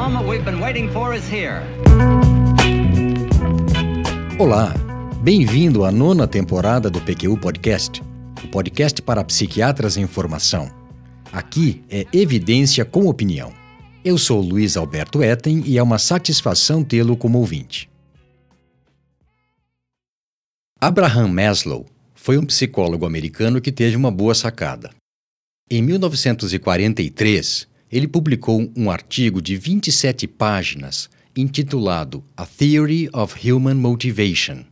moment we've been waiting for is here. Olá, bem-vindo à nona temporada do PQU Podcast, o podcast para psiquiatras em formação. Aqui é evidência com opinião. Eu sou Luiz Alberto Etten e é uma satisfação tê-lo como ouvinte. Abraham Maslow foi um psicólogo americano que teve uma boa sacada. Em 1943, ele publicou um artigo de 27 páginas intitulado A Theory of Human Motivation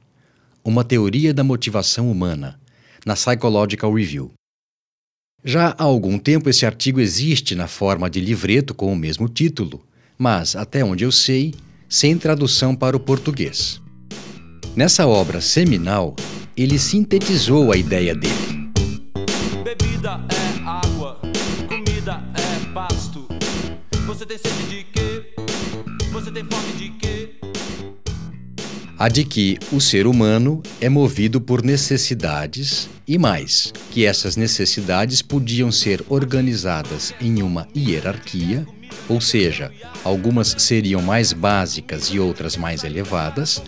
Uma Teoria da Motivação Humana, na Psychological Review. Já há algum tempo esse artigo existe na forma de livreto com o mesmo título, mas, até onde eu sei, sem tradução para o português. Nessa obra seminal, ele sintetizou a ideia dele. Tem sede de quê? Você tem fome de quê? A de que o ser humano é movido por necessidades e mais, que essas necessidades podiam ser organizadas em uma hierarquia, ou seja, algumas seriam mais básicas e outras mais elevadas,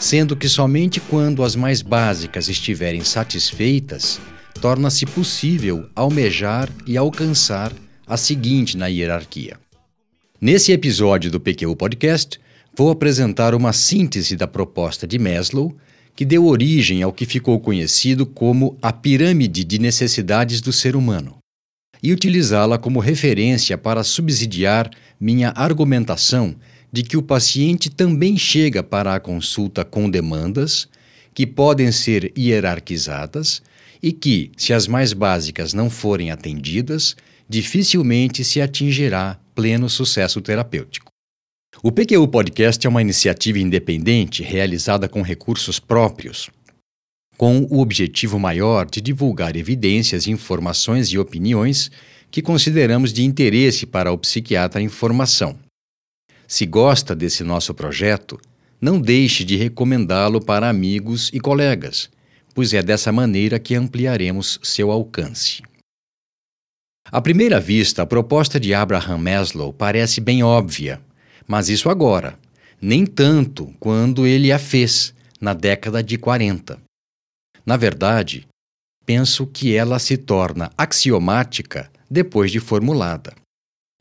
sendo que somente quando as mais básicas estiverem satisfeitas, torna-se possível almejar e alcançar a seguinte na hierarquia. Nesse episódio do PQ Podcast, vou apresentar uma síntese da proposta de Maslow, que deu origem ao que ficou conhecido como a pirâmide de necessidades do ser humano, e utilizá-la como referência para subsidiar minha argumentação de que o paciente também chega para a consulta com demandas que podem ser hierarquizadas e que, se as mais básicas não forem atendidas, dificilmente se atingirá pleno sucesso terapêutico. O PQU Podcast é uma iniciativa independente realizada com recursos próprios, com o objetivo maior de divulgar evidências, informações e opiniões que consideramos de interesse para o psiquiatra em formação se gosta desse nosso projeto, não deixe de recomendá-lo para amigos e colegas, pois é dessa maneira que ampliaremos seu alcance. À primeira vista, a proposta de Abraham Maslow parece bem óbvia, mas isso agora, nem tanto quando ele a fez, na década de 40. Na verdade, penso que ela se torna axiomática depois de formulada.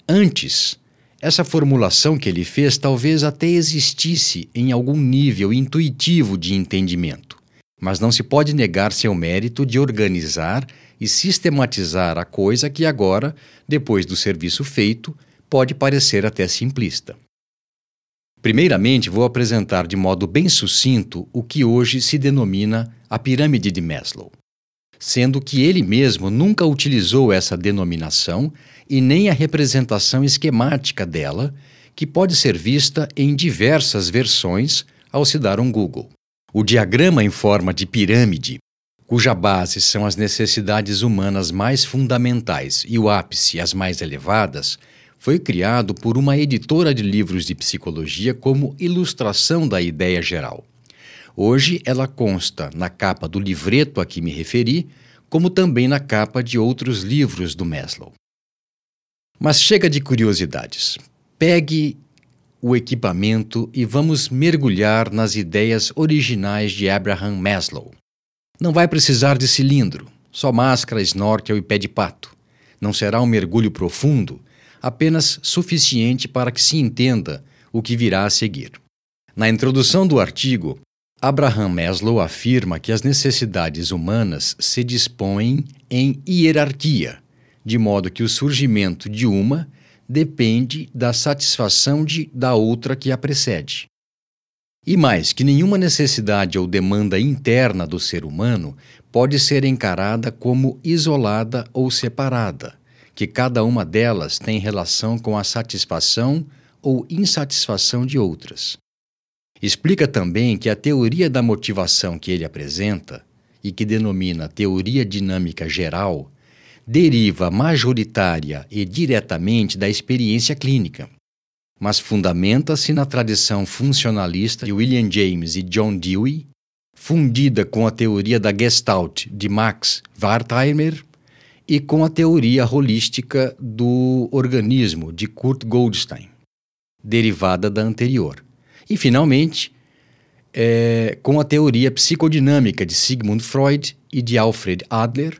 Antes, essa formulação que ele fez talvez até existisse em algum nível intuitivo de entendimento, mas não se pode negar seu mérito de organizar e sistematizar a coisa que agora, depois do serviço feito, pode parecer até simplista. Primeiramente, vou apresentar de modo bem sucinto o que hoje se denomina a pirâmide de Maslow, sendo que ele mesmo nunca utilizou essa denominação e nem a representação esquemática dela, que pode ser vista em diversas versões ao se dar um Google. O diagrama em forma de pirâmide, cuja base são as necessidades humanas mais fundamentais e o ápice as mais elevadas, foi criado por uma editora de livros de psicologia como ilustração da ideia geral. Hoje ela consta na capa do livreto a que me referi, como também na capa de outros livros do Maslow. Mas chega de curiosidades. Pegue o equipamento e vamos mergulhar nas ideias originais de Abraham Maslow. Não vai precisar de cilindro, só máscara, snorkel e pé de pato. Não será um mergulho profundo, apenas suficiente para que se entenda o que virá a seguir. Na introdução do artigo, Abraham Maslow afirma que as necessidades humanas se dispõem em hierarquia de modo que o surgimento de uma depende da satisfação de, da outra que a precede. E mais, que nenhuma necessidade ou demanda interna do ser humano pode ser encarada como isolada ou separada, que cada uma delas tem relação com a satisfação ou insatisfação de outras. Explica também que a teoria da motivação que ele apresenta, e que denomina teoria dinâmica geral, deriva majoritária e diretamente da experiência clínica, mas fundamenta-se na tradição funcionalista de William James e John Dewey, fundida com a teoria da Gestalt de Max Wertheimer e com a teoria holística do organismo de Kurt Goldstein. derivada da anterior. E, finalmente, é, com a teoria psicodinâmica de Sigmund Freud e de Alfred Adler,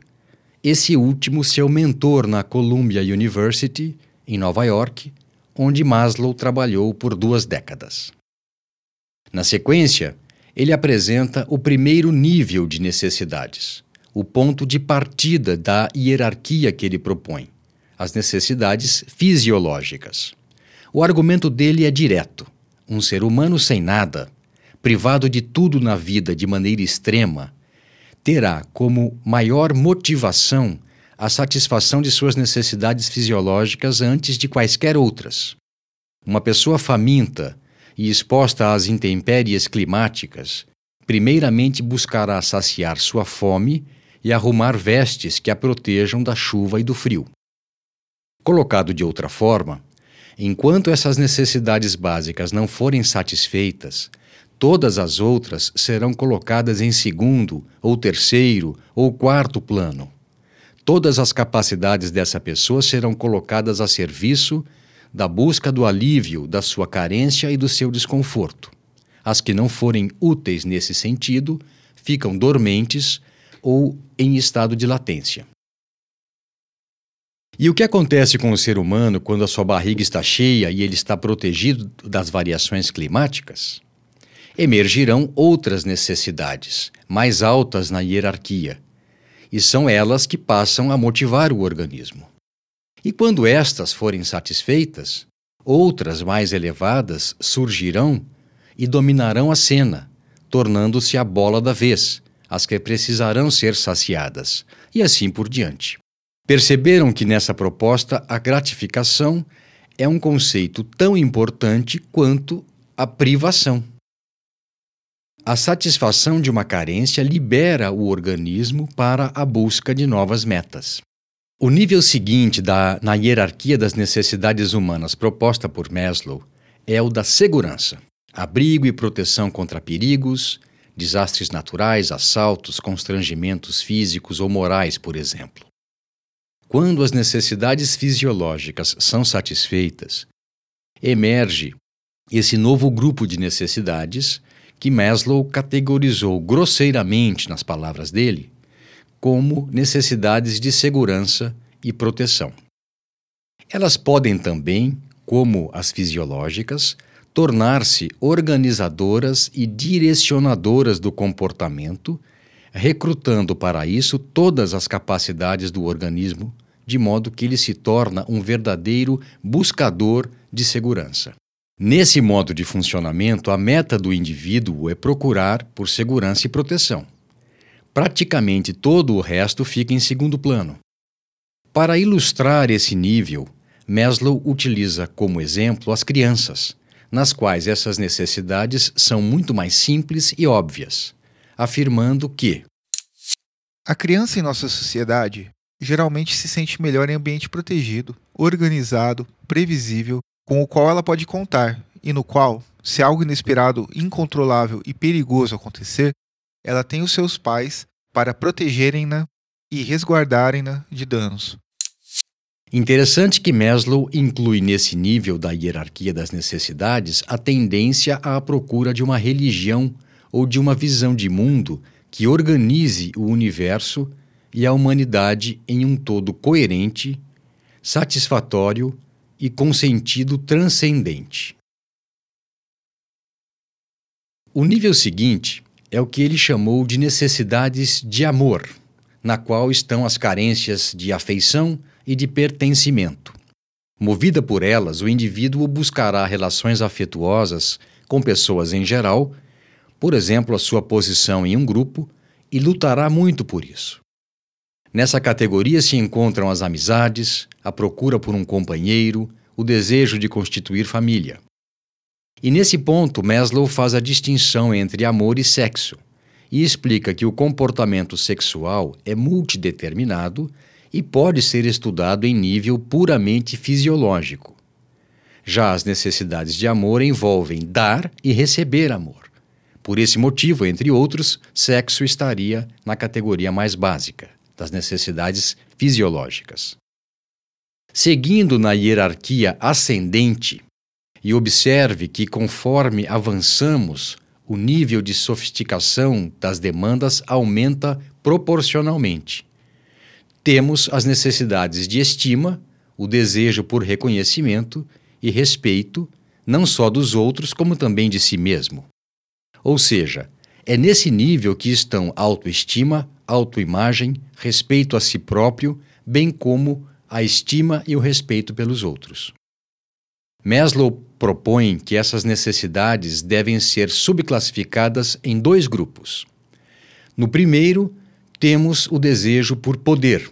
esse último seu mentor na Columbia University, em Nova York, onde Maslow trabalhou por duas décadas. Na sequência, ele apresenta o primeiro nível de necessidades, o ponto de partida da hierarquia que ele propõe, as necessidades fisiológicas. O argumento dele é direto: um ser humano sem nada, privado de tudo na vida de maneira extrema, terá como maior motivação a satisfação de suas necessidades fisiológicas antes de quaisquer outras. Uma pessoa faminta e exposta às intempéries climáticas, primeiramente buscará saciar sua fome e arrumar vestes que a protejam da chuva e do frio. Colocado de outra forma, enquanto essas necessidades básicas não forem satisfeitas, todas as outras serão colocadas em segundo, ou terceiro, ou quarto plano. Todas as capacidades dessa pessoa serão colocadas a serviço da busca do alívio da sua carência e do seu desconforto. As que não forem úteis nesse sentido ficam dormentes ou em estado de latência. E o que acontece com o ser humano quando a sua barriga está cheia e ele está protegido das variações climáticas? Emergirão outras necessidades, mais altas na hierarquia, e são elas que passam a motivar o organismo. E quando estas forem satisfeitas, outras mais elevadas surgirão e dominarão a cena, tornando-se a bola da vez, as que precisarão ser saciadas, e assim por diante. Perceberam que nessa proposta a gratificação é um conceito tão importante quanto a privação. A satisfação de uma carência libera o organismo para a busca de novas metas. O nível seguinte da, na hierarquia das necessidades humanas proposta por Maslow é o da segurança, abrigo e proteção contra perigos, desastres naturais, assaltos, constrangimentos físicos ou morais, por exemplo. Quando as necessidades fisiológicas são satisfeitas, emerge esse novo grupo de necessidades que Maslow categorizou grosseiramente nas palavras dele como necessidades de segurança e proteção. Elas podem também, como as fisiológicas, tornar-se organizadoras e direcionadoras do comportamento, recrutando para isso todas as capacidades do organismo, de modo que ele se torna um verdadeiro buscador de segurança. Nesse modo de funcionamento, a meta do indivíduo é procurar por segurança e proteção. Praticamente todo o resto fica em segundo plano. Para ilustrar esse nível, Maslow utiliza como exemplo as crianças, nas quais essas necessidades são muito mais simples e óbvias, afirmando que a criança em nossa sociedade geralmente se sente melhor em ambiente protegido, organizado, previsível, com o qual ela pode contar e no qual, se algo inesperado, incontrolável e perigoso acontecer, ela tem os seus pais para protegerem-na e resguardarem-na de danos. Interessante que Maslow inclui nesse nível da hierarquia das necessidades a tendência à procura de uma religião ou de uma visão de mundo que organize o universo e a humanidade em um todo coerente, satisfatório e com sentido transcendente. O nível seguinte é o que ele chamou de necessidades de amor, na qual estão as carências de afeição e de pertencimento. Movida por elas, o indivíduo buscará relações afetuosas com pessoas em geral, por exemplo, a sua posição em um grupo, e lutará muito por isso. Nessa categoria se encontram as amizades, a procura por um companheiro, o desejo de constituir família. E nesse ponto, Maslow faz a distinção entre amor e sexo e explica que o comportamento sexual é multideterminado e pode ser estudado em nível puramente fisiológico. Já as necessidades de amor envolvem dar e receber amor. Por esse motivo, entre outros, sexo estaria na categoria mais básica das necessidades fisiológicas. Seguindo na hierarquia ascendente, E observe que, conforme avançamos, o nível de sofisticação das demandas aumenta proporcionalmente. Temos as necessidades de estima, o desejo por reconhecimento e respeito, não só dos outros, como também de si mesmo. Ou seja, é nesse nível que estão autoestima, autoimagem, respeito a si próprio, bem como a estima e o respeito pelos outros. Maslow propõe que essas necessidades devem ser subclassificadas em dois grupos. No primeiro, temos o desejo por poder,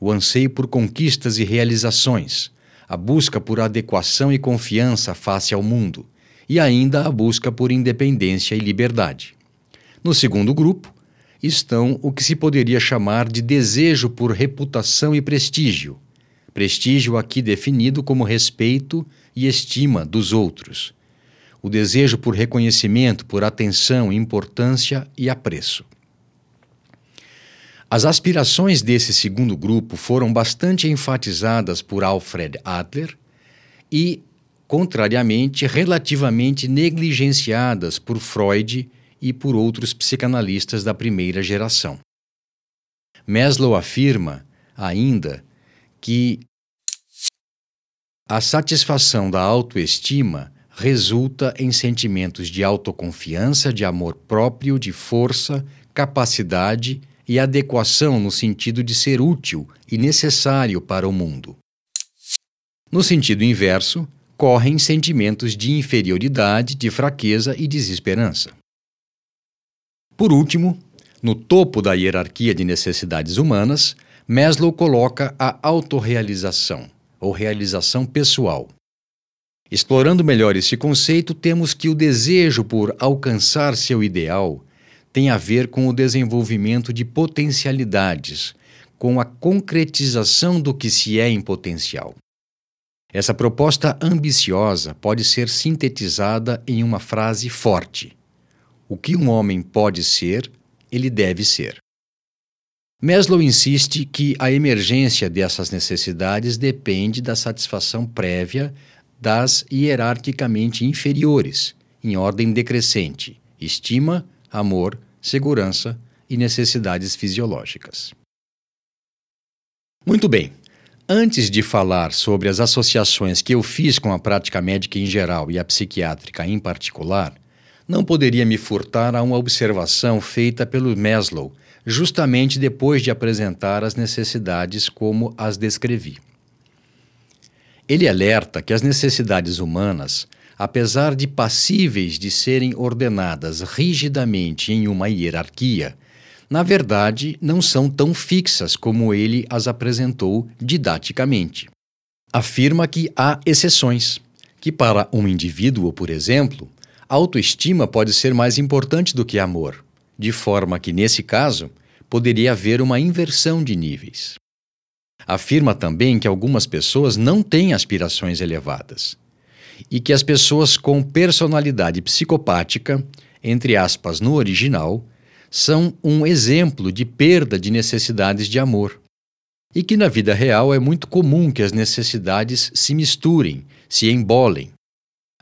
o anseio por conquistas e realizações, a busca por adequação e confiança face ao mundo, e ainda a busca por independência e liberdade. No segundo grupo, estão o que se poderia chamar de desejo por reputação e prestígio. Prestígio aqui definido como respeito e estima dos outros. O desejo por reconhecimento, por atenção, importância e apreço. As aspirações desse segundo grupo foram bastante enfatizadas por Alfred Adler e, contrariamente, relativamente negligenciadas por Freud e por outros psicanalistas da primeira geração. Maslow afirma, ainda, que a satisfação da autoestima resulta em sentimentos de autoconfiança, de amor próprio, de força, capacidade e adequação no sentido de ser útil e necessário para o mundo. No sentido inverso, correm sentimentos de inferioridade, de fraqueza e desesperança. Por último, no topo da hierarquia de necessidades humanas, Maslow coloca a autorrealização, ou realização pessoal. Explorando melhor esse conceito, temos que o desejo por alcançar seu ideal tem a ver com o desenvolvimento de potencialidades, com a concretização do que se é em potencial. Essa proposta ambiciosa pode ser sintetizada em uma frase forte: o que um homem pode ser, ele deve ser. Maslow insiste que a emergência dessas necessidades depende da satisfação prévia das hierarquicamente inferiores, em ordem decrescente: estima, amor, segurança e necessidades fisiológicas. Muito bem. Antes de falar sobre as associações que eu fiz com a prática médica em geral e a psiquiátrica em particular, não poderia me furtar a uma observação feita pelo Maslow, justamente depois de apresentar as necessidades como as descrevi. Ele alerta que as necessidades humanas, apesar de passíveis de serem ordenadas rigidamente em uma hierarquia, na verdade não são tão fixas como ele as apresentou didaticamente. Afirma que há exceções, que para um indivíduo, por exemplo, autoestima pode ser mais importante do que amor, de forma que, nesse caso, poderia haver uma inversão de níveis. Afirma também que algumas pessoas não têm aspirações elevadas e que as pessoas com personalidade psicopática, entre aspas, no original, são um exemplo de perda de necessidades de amor. E que na vida real é muito comum que as necessidades se misturem, se embolem,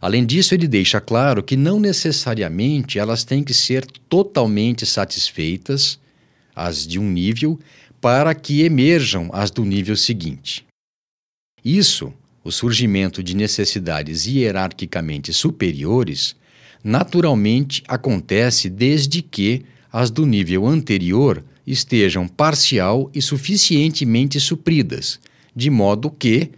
Além disso, ele deixa claro que não necessariamente elas têm que ser totalmente satisfeitas, as de um nível, para que emerjam as do nível seguinte. Isso, o surgimento de necessidades hierarquicamente superiores, naturalmente acontece desde que as do nível anterior estejam parcial e suficientemente supridas, de modo que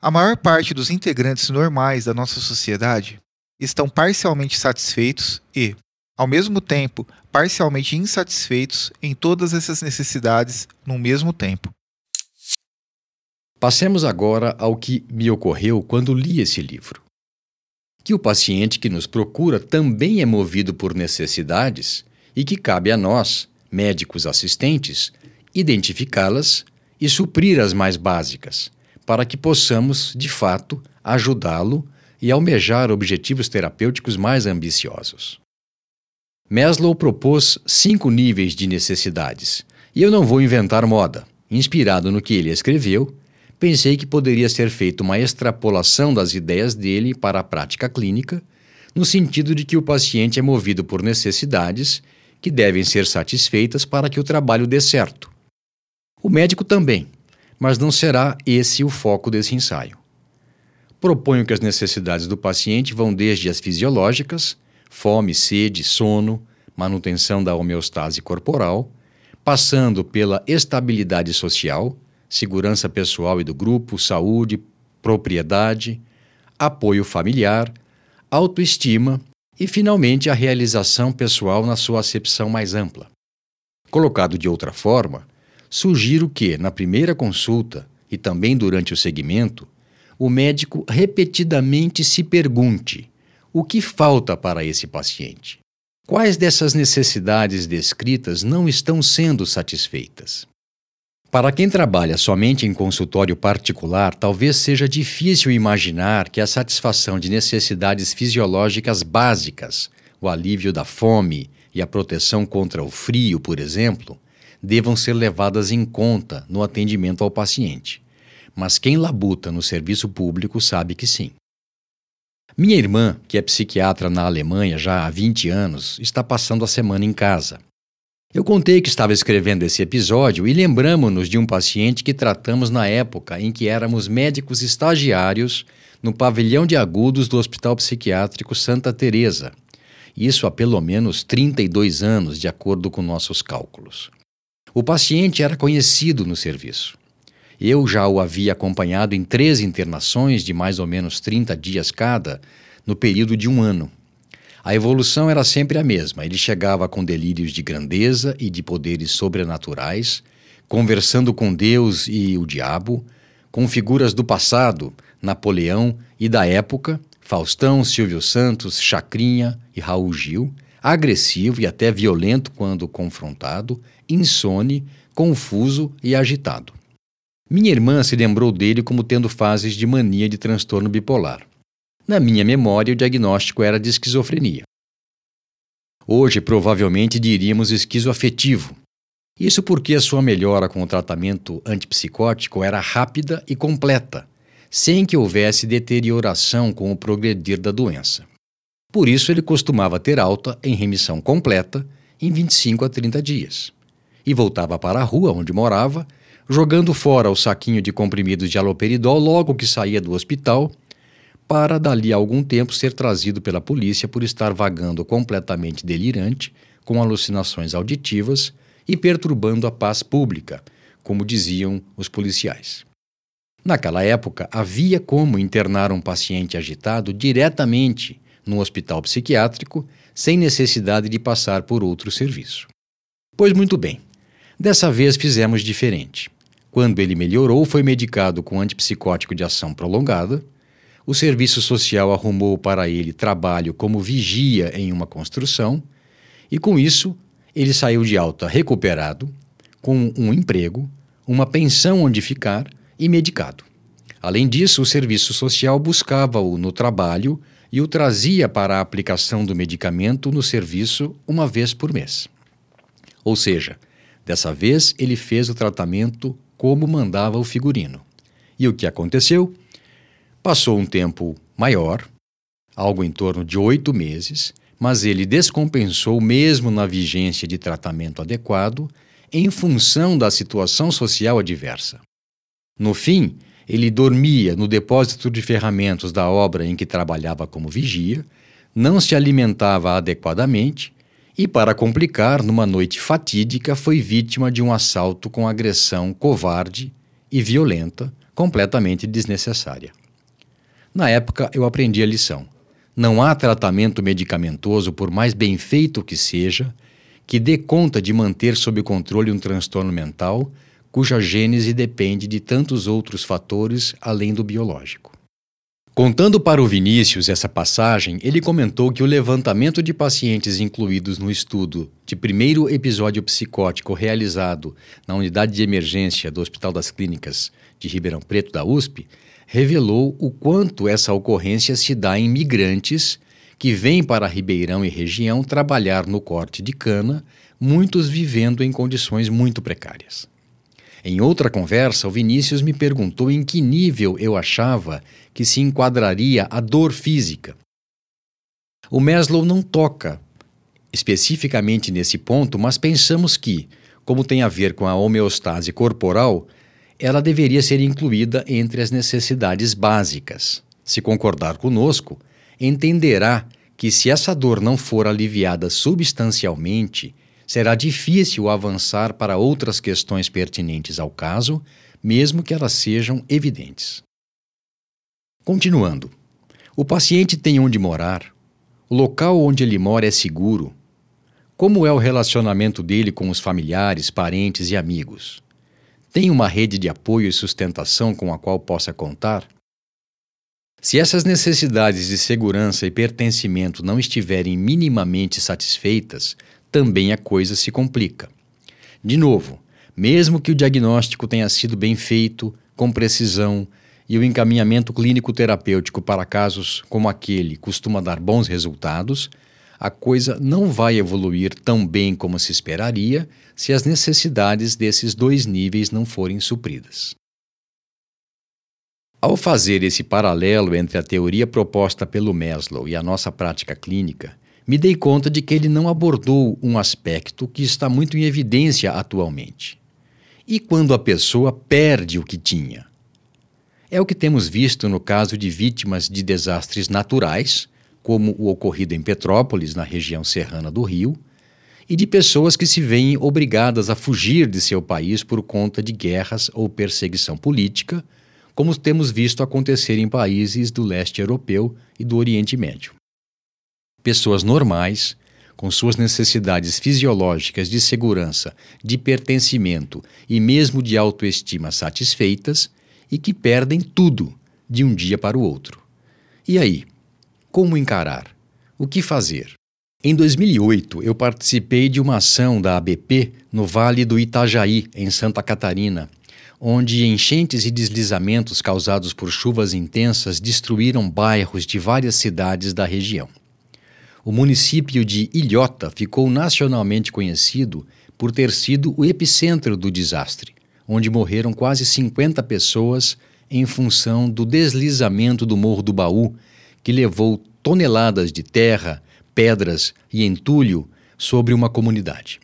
a maior parte dos integrantes normais da nossa sociedade estão parcialmente satisfeitos e, ao mesmo tempo, parcialmente insatisfeitos em todas essas necessidades no mesmo tempo. Passemos agora ao que me ocorreu quando li esse livro. Que o paciente que nos procura também é movido por necessidades e que cabe a nós, médicos assistentes, identificá-las e suprir as mais básicas para que possamos, de fato, ajudá-lo e almejar objetivos terapêuticos mais ambiciosos. Maslow propôs cinco níveis de necessidades, e eu não vou inventar moda. Inspirado no que ele escreveu, pensei que poderia ser feita uma extrapolação das ideias dele para a prática clínica, no sentido de que o paciente é movido por necessidades que devem ser satisfeitas para que o trabalho dê certo. O médico também, mas não será esse o foco desse ensaio. Proponho que as necessidades do paciente vão desde as fisiológicas, fome, sede, sono, manutenção da homeostase corporal, passando pela estabilidade social, segurança pessoal e do grupo, saúde, propriedade, apoio familiar, autoestima e, finalmente, a realização pessoal na sua acepção mais ampla. Colocado de outra forma, sugiro que, na primeira consulta e também durante o segmento, o médico repetidamente se pergunte o que falta para esse paciente. Quais dessas necessidades descritas não estão sendo satisfeitas? Para quem trabalha somente em consultório particular, talvez seja difícil imaginar que a satisfação de necessidades fisiológicas básicas, o alívio da fome e a proteção contra o frio, por exemplo, devam ser levadas em conta no atendimento ao paciente. Mas quem labuta no serviço público sabe que sim. Minha irmã, que é psiquiatra na Alemanha já há 20 anos, está passando a semana em casa. Eu contei que estava escrevendo esse episódio e lembramos-nos de um paciente que tratamos na época em que éramos médicos estagiários no pavilhão de agudos do Hospital Psiquiátrico Santa Teresa. Isso há pelo menos 32 anos, de acordo com nossos cálculos. O paciente era conhecido no serviço. Eu já o havia acompanhado em três internações de mais ou menos 30 dias cada, no período de um ano. A evolução era sempre a mesma. Ele chegava com delírios de grandeza e de poderes sobrenaturais, conversando com Deus e o diabo, com figuras do passado, Napoleão e da época, Faustão, Silvio Santos, Chacrinha e Raul Gil, agressivo e até violento quando confrontado, insone, confuso e agitado. Minha irmã se lembrou dele como tendo fases de mania de transtorno bipolar. Na minha memória, o diagnóstico era de esquizofrenia. Hoje, provavelmente diríamos esquizoafetivo. Isso porque a sua melhora com o tratamento antipsicótico era rápida e completa, sem que houvesse deterioração com o progredir da doença. Por isso, ele costumava ter alta em remissão completa em 25 a 30 dias. E voltava para a rua onde morava, jogando fora o saquinho de comprimidos de aloperidol logo que saía do hospital para dali a algum tempo ser trazido pela polícia por estar vagando completamente delirante, com alucinações auditivas e perturbando a paz pública, como diziam os policiais. Naquela época, havia como internar um paciente agitado diretamente no hospital psiquiátrico, sem necessidade de passar por outro serviço. Pois muito bem, dessa vez fizemos diferente. Quando ele melhorou, foi medicado com antipsicótico de ação prolongada o serviço social arrumou para ele trabalho como vigia em uma construção, e com isso ele saiu de alta recuperado, com um emprego, uma pensão onde ficar e medicado. Além disso, o serviço social buscava-o no trabalho e o trazia para a aplicação do medicamento no serviço uma vez por mês. Ou seja, dessa vez ele fez o tratamento como mandava o figurino. E o que aconteceu? Passou um tempo maior, algo em torno de oito meses, mas ele descompensou mesmo na vigência de tratamento adequado em função da situação social adversa. No fim, ele dormia no depósito de ferramentas da obra em que trabalhava como vigia, não se alimentava adequadamente e, para complicar, numa noite fatídica, foi vítima de um assalto com agressão covarde e violenta, completamente desnecessária. Na época, eu aprendi a lição. Não há tratamento medicamentoso, por mais bem feito que seja, que dê conta de manter sob controle um transtorno mental cuja gênese depende de tantos outros fatores além do biológico. Contando para o Vinícius essa passagem, ele comentou que o levantamento de pacientes incluídos no estudo de primeiro episódio psicótico realizado na unidade de emergência do Hospital das Clínicas de Ribeirão Preto da USP revelou o quanto essa ocorrência se dá em migrantes que vêm para Ribeirão e região trabalhar no corte de cana, muitos vivendo em condições muito precárias. Em outra conversa, o Vinícius me perguntou em que nível eu achava que se enquadraria a dor física. O Maslow não toca especificamente nesse ponto, mas pensamos que, como tem a ver com a homeostase corporal, ela deveria ser incluída entre as necessidades básicas. Se concordar conosco, entenderá que se essa dor não for aliviada substancialmente, será difícil avançar para outras questões pertinentes ao caso, mesmo que elas sejam evidentes. Continuando, o paciente tem onde morar, o local onde ele mora é seguro. Como é o relacionamento dele com os familiares, parentes e amigos? Tem uma rede de apoio e sustentação com a qual possa contar? Se essas necessidades de segurança e pertencimento não estiverem minimamente satisfeitas, também a coisa se complica. De novo, mesmo que o diagnóstico tenha sido bem feito, com precisão, e o encaminhamento clínico-terapêutico para casos como aquele costuma dar bons resultados, a coisa não vai evoluir tão bem como se esperaria se as necessidades desses dois níveis não forem supridas. Ao fazer esse paralelo entre a teoria proposta pelo Maslow e a nossa prática clínica, me dei conta de que ele não abordou um aspecto que está muito em evidência atualmente. E quando a pessoa perde o que tinha? É o que temos visto no caso de vítimas de desastres naturais, como o ocorrido em Petrópolis, na região serrana do Rio, e de pessoas que se veem obrigadas a fugir de seu país por conta de guerras ou perseguição política como temos visto acontecer em países do leste europeu e do Oriente Médio. Pessoas normais, com suas necessidades fisiológicas de segurança, de pertencimento e mesmo de autoestima satisfeitas e que perdem tudo de um dia para o outro. E aí? Como encarar? O que fazer? Em 2008, eu participei de uma ação da ABP no Vale do Itajaí, em Santa Catarina, onde enchentes e deslizamentos causados por chuvas intensas destruíram bairros de várias cidades da região. O município de Ilhota ficou nacionalmente conhecido por ter sido o epicentro do desastre, onde morreram quase 50 pessoas em função do deslizamento do Morro do Baú, que levou toneladas de terra, pedras e entulho sobre uma comunidade.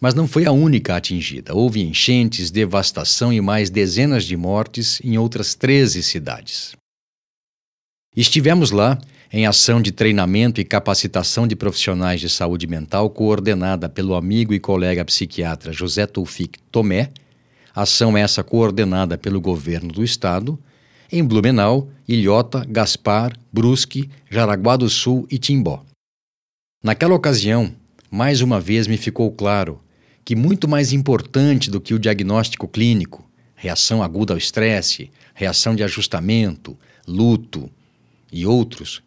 Mas não foi a única atingida. Houve enchentes, devastação e mais dezenas de mortes em outras 13 cidades. Estivemos lá em ação de treinamento e capacitação de profissionais de saúde mental coordenada pelo amigo e colega psiquiatra José Toufik Tomé, ação essa coordenada pelo governo do estado, em Blumenau, Ilhota, Gaspar, Brusque, Jaraguá do Sul e Timbó. Naquela ocasião, mais uma vez me ficou claro que muito mais importante do que o diagnóstico clínico, reação aguda ao estresse, reação de ajustamento, luto e outros,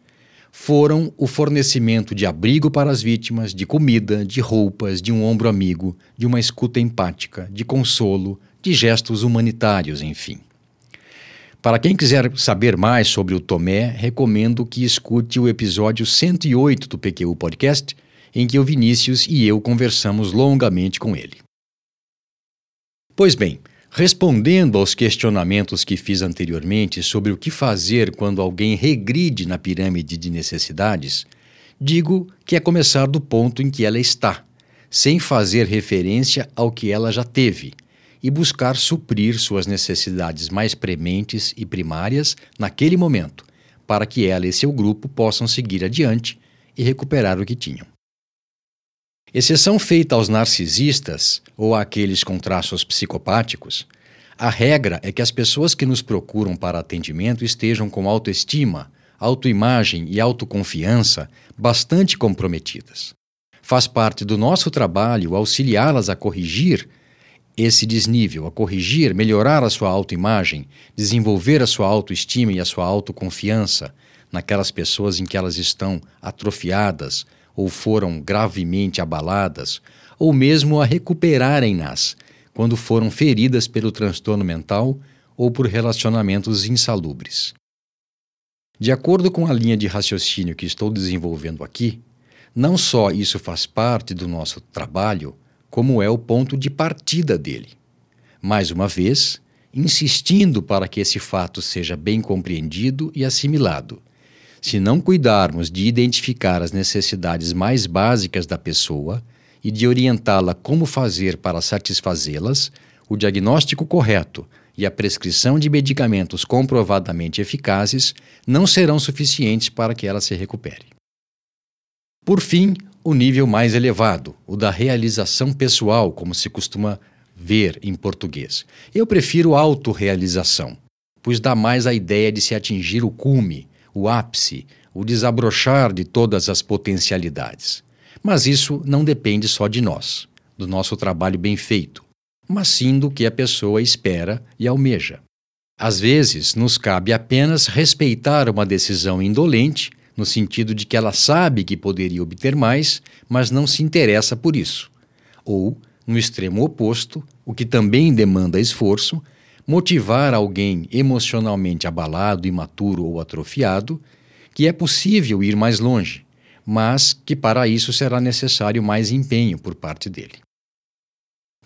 foram o fornecimento de abrigo para as vítimas, de comida, de roupas, de um ombro amigo, de uma escuta empática, de consolo, de gestos humanitários, enfim. Para quem quiser saber mais sobre o Tomé, recomendo que escute o episódio 108 do PQU Podcast, em que o Vinícius e eu conversamos longamente com ele. Pois bem, respondendo aos questionamentos que fiz anteriormente sobre o que fazer quando alguém regride na pirâmide de necessidades, digo que é começar do ponto em que ela está, sem fazer referência ao que ela já teve, e buscar suprir suas necessidades mais prementes e primárias naquele momento, para que ela e seu grupo possam seguir adiante e recuperar o que tinham. Exceção feita aos narcisistas ou àqueles com traços psicopáticos, a regra é que as pessoas que nos procuram para atendimento estejam com autoestima, autoimagem e autoconfiança bastante comprometidas. Faz parte do nosso trabalho auxiliá-las a corrigir esse desnível, a corrigir, melhorar a sua autoimagem, desenvolver a sua autoestima e a sua autoconfiança naquelas pessoas em que elas estão atrofiadas, ou foram gravemente abaladas, ou mesmo a recuperarem-nas quando foram feridas pelo transtorno mental ou por relacionamentos insalubres. De acordo com a linha de raciocínio que estou desenvolvendo aqui, não só isso faz parte do nosso trabalho, como é o ponto de partida dele. mais uma vez, insistindo para que esse fato seja bem compreendido e assimilado. Se não cuidarmos de identificar as necessidades mais básicas da pessoa e de orientá-la como fazer para satisfazê-las, o diagnóstico correto e a prescrição de medicamentos comprovadamente eficazes não serão suficientes para que ela se recupere. Por fim, o nível mais elevado, o da realização pessoal, como se costuma ver em português. Eu prefiro autorrealização, pois dá mais a ideia de se atingir o cume, o ápice, o desabrochar de todas as potencialidades. Mas isso não depende só de nós, do nosso trabalho bem feito, mas sim do que a pessoa espera e almeja. Às vezes, nos cabe apenas respeitar uma decisão indolente, no sentido de que ela sabe que poderia obter mais, mas não se interessa por isso. Ou no extremo oposto, o que também demanda esforço, motivar alguém emocionalmente abalado, imaturo ou atrofiado, que é possível ir mais longe, mas que para isso será necessário mais empenho por parte dele.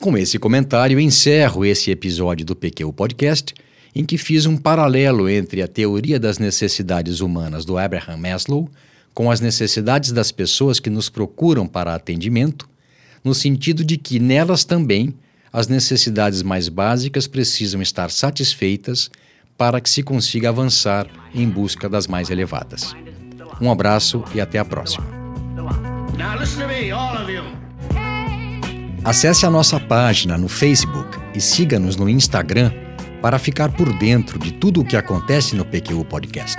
Com esse comentário, encerro esse episódio do PQ Podcast, em que fiz um paralelo entre a teoria das necessidades humanas do Abraham Maslow com as necessidades das pessoas que nos procuram para atendimento no sentido de que nelas também as necessidades mais básicas precisam estar satisfeitas para que se consiga avançar em busca das mais elevadas. Um abraço e até a próxima. Acesse a nossa página no Facebook e siga-nos no Instagram para ficar por dentro de tudo o que acontece no PQU Podcast.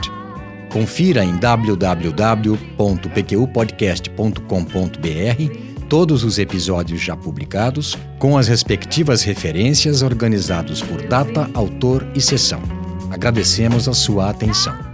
Confira em www.pqpodcast.com.br todos os episódios já publicados, com as respectivas referências organizados por data, autor e sessão. Agradecemos a sua atenção.